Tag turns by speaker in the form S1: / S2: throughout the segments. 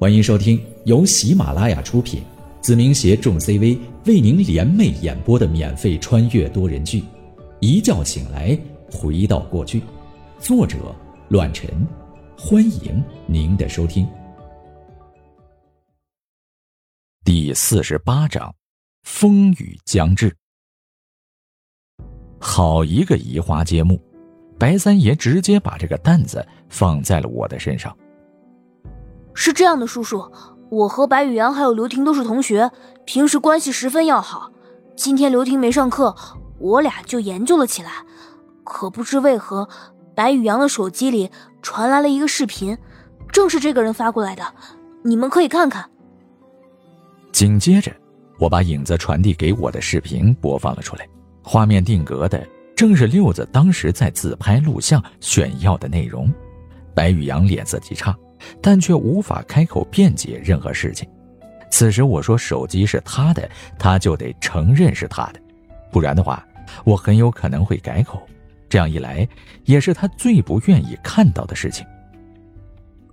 S1: 欢迎收听由喜马拉雅出品，子明携众 CV 为您联袂演播的免费穿越多人剧《一觉醒来回到过去》，作者：乱臣。欢迎您的收听。第四十八章：风雨将至。好一个移花接木，白三爷直接把这个担子放在了我的身上。
S2: 是这样的，叔叔，我和白宇阳还有刘婷都是同学，平时关系十分要好。今天刘婷没上课，我俩就研究了起来。可不知为何，白宇阳的手机里传来了一个视频，正是这个人发过来的，你们可以看看。
S1: 紧接着，我把影子传递给我的视频播放了出来，画面定格的正是六子当时在自拍录像炫耀的内容。白宇阳脸色极差。但却无法开口辩解任何事情。此时我说手机是他的，他就得承认是他的，不然的话，我很有可能会改口。这样一来，也是他最不愿意看到的事情。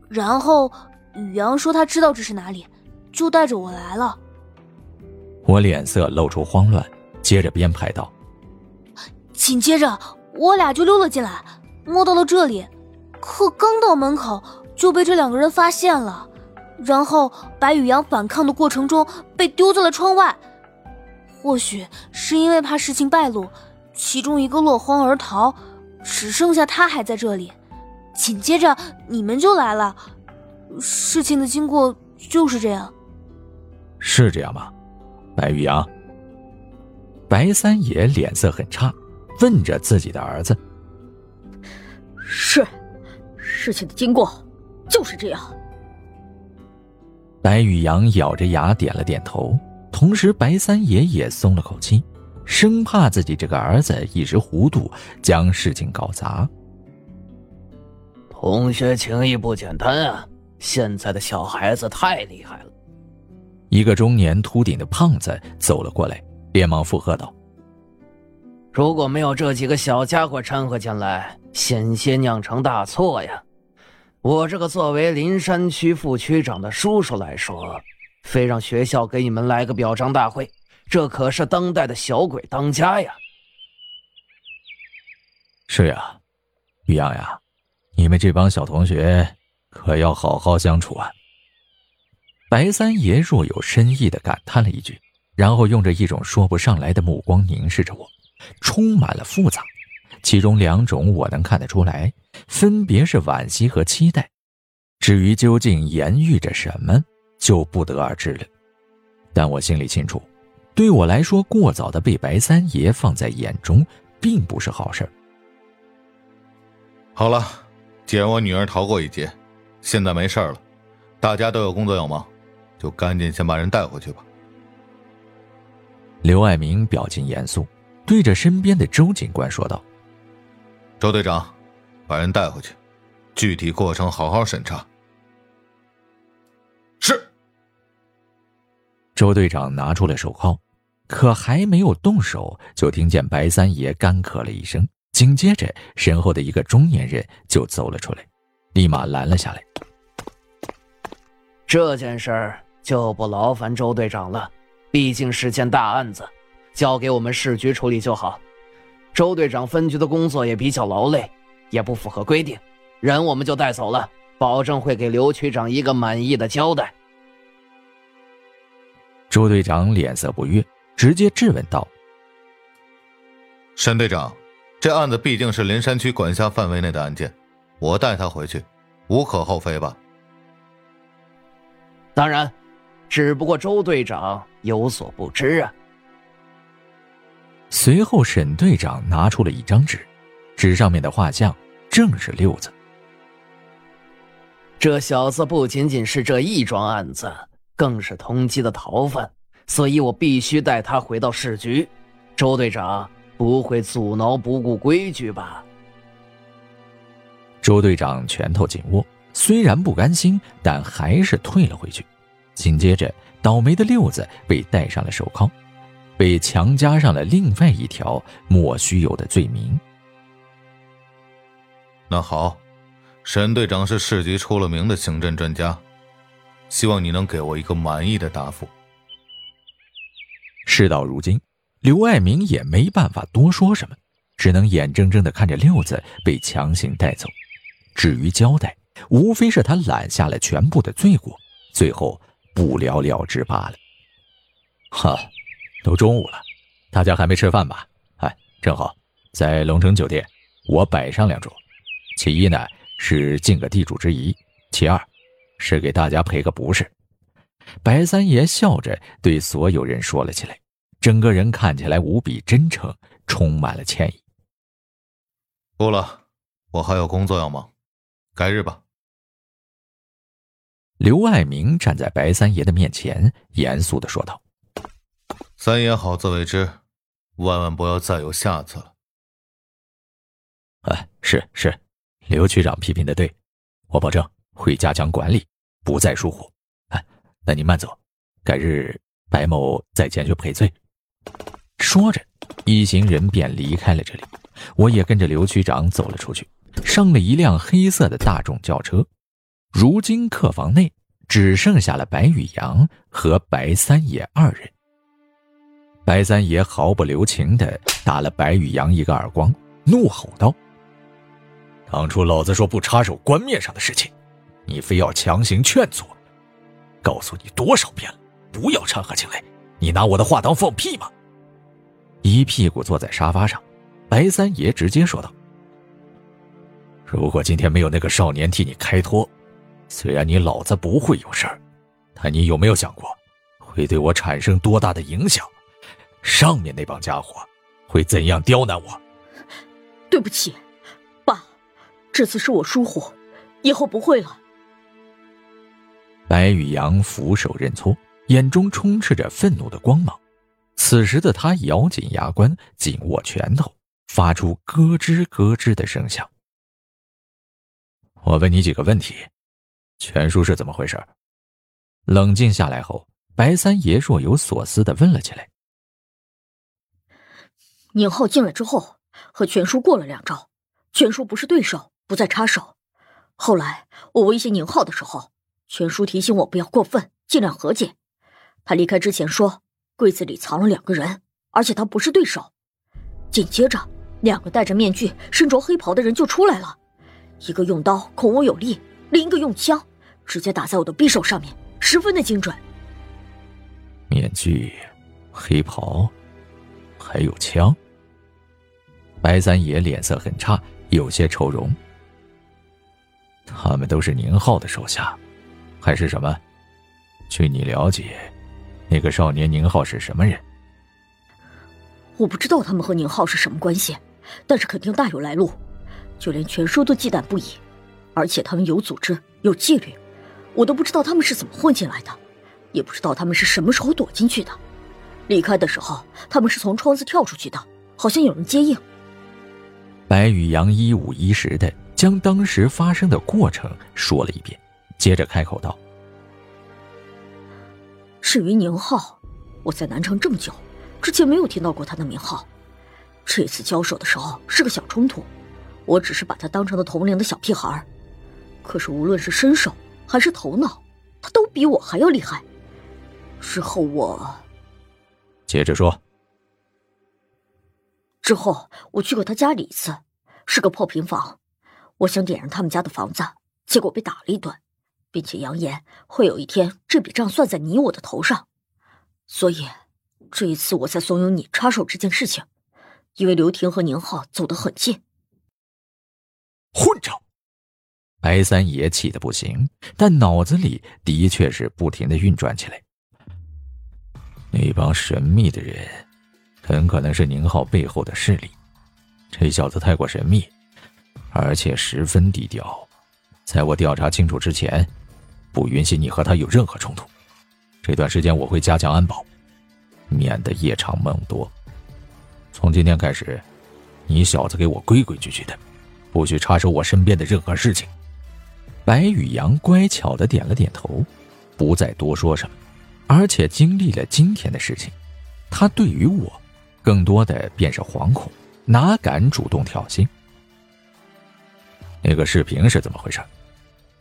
S2: 然后宇阳说他知道这是哪里，就带着我来了。
S1: 我脸色露出慌乱，接着编排道：“
S2: 紧接着我俩就溜了进来，摸到了这里，可刚到门口。”就被这两个人发现了，然后白宇阳反抗的过程中被丢在了窗外。或许是因为怕事情败露，其中一个落荒而逃，只剩下他还在这里。紧接着你们就来了，事情的经过就是这样。
S1: 是这样吗？白宇阳。白三爷脸色很差，问着自己的儿子：“
S3: 是，事情的经过。”就是这样。
S1: 白宇阳咬着牙点了点头，同时白三爷也松了口气，生怕自己这个儿子一时糊涂将事情搞砸。
S4: 同学情谊不简单啊！现在的小孩子太厉害了。
S1: 一个中年秃顶的胖子走了过来，连忙附和道：“
S4: 如果没有这几个小家伙掺和进来，险些酿成大错呀！”我这个作为林山区副区长的叔叔来说，非让学校给你们来个表彰大会，这可是当代的小鬼当家呀！
S1: 是呀，于洋呀，你们这帮小同学可要好好相处啊！白三爷若有深意的感叹了一句，然后用着一种说不上来的目光凝视着我，充满了复杂。其中两种我能看得出来，分别是惋惜和期待。至于究竟言喻着什么，就不得而知了。但我心里清楚，对我来说，过早的被白三爷放在眼中，并不是好事
S5: 好了，既然我女儿逃过一劫，现在没事了，大家都有工作要忙，就赶紧先把人带回去吧。
S1: 刘爱民表情严肃，对着身边的周警官说道。
S5: 周队长，把人带回去，具体过程好好审查。是。
S1: 周队长拿出了手铐，可还没有动手，就听见白三爷干咳了一声，紧接着身后的一个中年人就走了出来，立马拦了下来。
S4: 这件事儿就不劳烦周队长了，毕竟是件大案子，交给我们市局处理就好。周队长分局的工作也比较劳累，也不符合规定，人我们就带走了，保证会给刘区长一个满意的交代。
S1: 周队长脸色不悦，直接质问道：“
S5: 沈队长，这案子毕竟是林山区管辖范围内的案件，我带他回去，无可厚非吧？”
S4: 当然，只不过周队长有所不知啊。
S1: 随后，沈队长拿出了一张纸，纸上面的画像正是六子。
S4: 这小子不仅仅是这一桩案子，更是通缉的逃犯，所以我必须带他回到市局。周队长不会阻挠不顾规矩吧？
S1: 周队长拳头紧握，虽然不甘心，但还是退了回去。紧接着，倒霉的六子被戴上了手铐。被强加上了另外一条莫须有的罪名。
S5: 那好，沈队长是市局出了名的刑侦专家，希望你能给我一个满意的答复。
S1: 事到如今，刘爱明也没办法多说什么，只能眼睁睁的看着六子被强行带走。至于交代，无非是他揽下了全部的罪过，最后不了了之罢了。哈，都中午了，大家还没吃饭吧？哎，正好在龙城酒店，我摆上两桌。其一呢是尽个地主之谊，其二是给大家赔个不是。白三爷笑着对所有人说了起来，整个人看起来无比真诚，充满了歉意。
S5: 不了，我还有工作要忙，改日吧。
S1: 刘爱明站在白三爷的面前，严肃的说道：“
S5: 三爷好自为之，万万不要再有下次了。”
S1: 哎，是是，刘区长批评的对，我保证会加强管理，不再疏忽。哎那您慢走，改日白某再前去赔罪。说着，一行人便离开了这里。我也跟着刘区长走了出去，上了一辆黑色的大众轿车。如今客房内只剩下了白宇阳和白三爷二人。白三爷毫不留情地打了白宇阳一个耳光，怒吼道：“当初老子说不插手官面上的事情，你非要强行劝阻。”告诉你多少遍了，不要掺和进来！你拿我的话当放屁吗？一屁股坐在沙发上，白三爷直接说道：“如果今天没有那个少年替你开脱，虽然你老子不会有事儿，但你有没有想过，会对我产生多大的影响？上面那帮家伙会怎样刁难我？”
S3: 对不起，爸，这次是我疏忽，以后不会了。
S1: 白宇阳俯首认错，眼中充斥着愤怒的光芒。此时的他咬紧牙关，紧握拳头，发出咯吱咯吱的声响。我问你几个问题，全书是怎么回事？冷静下来后，白三爷若有所思的问了起来。
S3: 宁浩进来之后，和全叔过了两招，全叔不是对手，不再插手。后来我威胁宁浩的时候。全叔提醒我不要过分，尽量和解。他离开之前说，柜子里藏了两个人，而且他不是对手。紧接着，两个戴着面具、身着黑袍的人就出来了，一个用刀恐我有力，另一个用枪直接打在我的匕首上面，十分的精准。
S1: 面具、黑袍，还有枪。白三爷脸色很差，有些愁容。他们都是宁浩的手下。还是什么？据你了解，那个少年宁浩是什么人？
S3: 我不知道他们和宁浩是什么关系，但是肯定大有来路，就连全叔都忌惮不已。而且他们有组织、有纪律，我都不知道他们是怎么混进来的，也不知道他们是什么时候躲进去的。离开的时候，他们是从窗子跳出去的，好像有人接应。
S1: 白宇阳一五一十的将当时发生的过程说了一遍。接着开口道：“
S3: 至于宁浩，我在南城这么久，之前没有听到过他的名号。这次交手的时候是个小冲突，我只是把他当成了同龄的小屁孩可是无论是身手还是头脑，他都比我还要厉害。之后我……
S1: 接着说。
S3: 之后我去过他家里一次，是个破平房，我想点燃他们家的房子，结果被打了一顿。”并且扬言会有一天这笔账算在你我的头上，所以这一次我才怂恿你插手这件事情，因为刘婷和宁浩走得很近。
S1: 混账！白三爷气得不行，但脑子里的确是不停的运转起来。那帮神秘的人，很可能是宁浩背后的势力。这小子太过神秘，而且十分低调，在我调查清楚之前。不允许你和他有任何冲突。这段时间我会加强安保，免得夜长梦多。从今天开始，你小子给我规规矩矩的，不许插手我身边的任何事情。白宇阳乖巧的点了点头，不再多说什么。而且经历了今天的事情，他对于我，更多的便是惶恐，哪敢主动挑衅？那个视频是怎么回事？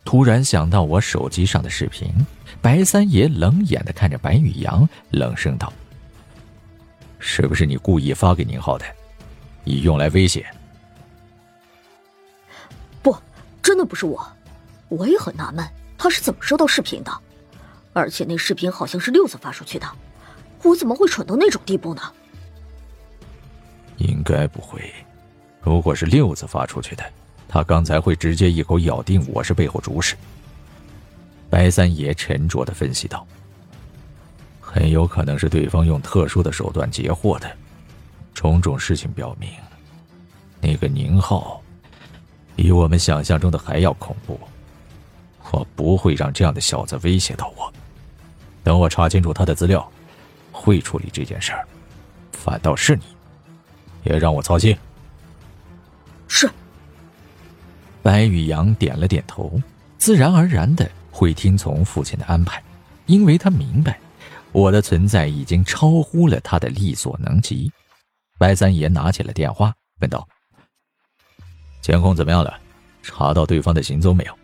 S1: 突然想到我手机上的视频，白三爷冷眼的看着白宇阳，冷声道：“是不是你故意发给宁浩的，以用来威胁？”
S3: 不，真的不是我。我也很纳闷，他是怎么收到视频的？而且那视频好像是六子发出去的，我怎么会蠢到那种地步呢？
S1: 应该不会。如果是六子发出去的，他刚才会直接一口咬定我是背后主使。白三爷沉着的分析道：“很有可能是对方用特殊的手段截获的。种种事情表明，那个宁浩比我们想象中的还要恐怖。我不会让这样的小子威胁到我。等我查清楚他的资料，会处理这件事儿。反倒是你，别让我操心。”
S3: 是。
S1: 白宇阳点了点头，自然而然的会听从父亲的安排，因为他明白我的存在已经超乎了他的力所能及。白三爷拿起了电话，问道：“监控怎么样了？查到对方的行踪没有？”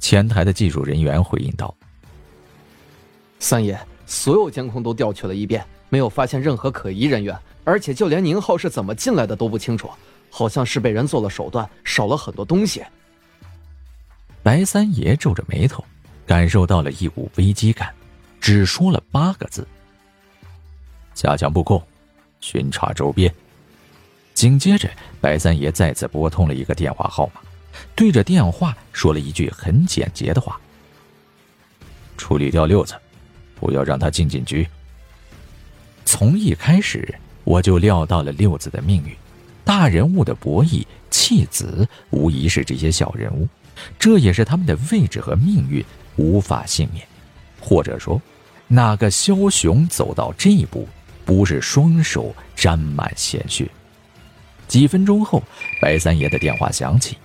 S1: 前台的技术人员回应道：“
S6: 三爷，所有监控都调取了一遍，没有发现任何可疑人员，而且就连宁浩是怎么进来的都不清楚。”好像是被人做了手段，少了很多东西。
S1: 白三爷皱着眉头，感受到了一股危机感，只说了八个字：“加强布控，巡查周边。”紧接着，白三爷再次拨通了一个电话号码，对着电话说了一句很简洁的话：“处理掉六子，不要让他进警局。”从一开始，我就料到了六子的命运。大人物的博弈，弃子无疑是这些小人物，这也是他们的位置和命运无法幸免。或者说，哪个枭雄走到这一步，不是双手沾满鲜血？几分钟后，白三爷的电话响起，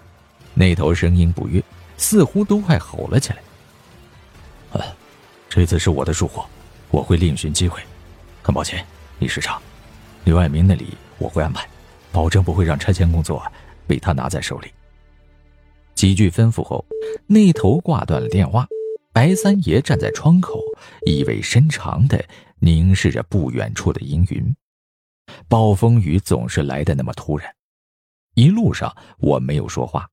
S1: 那头声音不悦，似乎都快吼了起来：“啊，这次是我的疏忽，我会另寻机会。很抱歉，李市长，刘爱民那里我会安排。”保证不会让拆迁工作被他拿在手里。几句吩咐后，那头挂断了电话。白三爷站在窗口，意味深长的凝视着不远处的阴云。暴风雨总是来的那么突然。一路上我没有说话，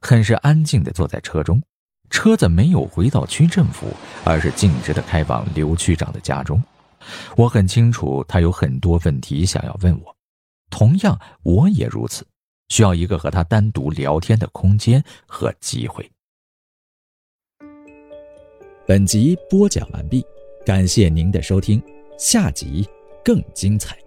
S1: 很是安静的坐在车中。车子没有回到区政府，而是径直的开往刘区长的家中。我很清楚，他有很多问题想要问我。同样，我也如此，需要一个和他单独聊天的空间和机会。本集播讲完毕，感谢您的收听，下集更精彩。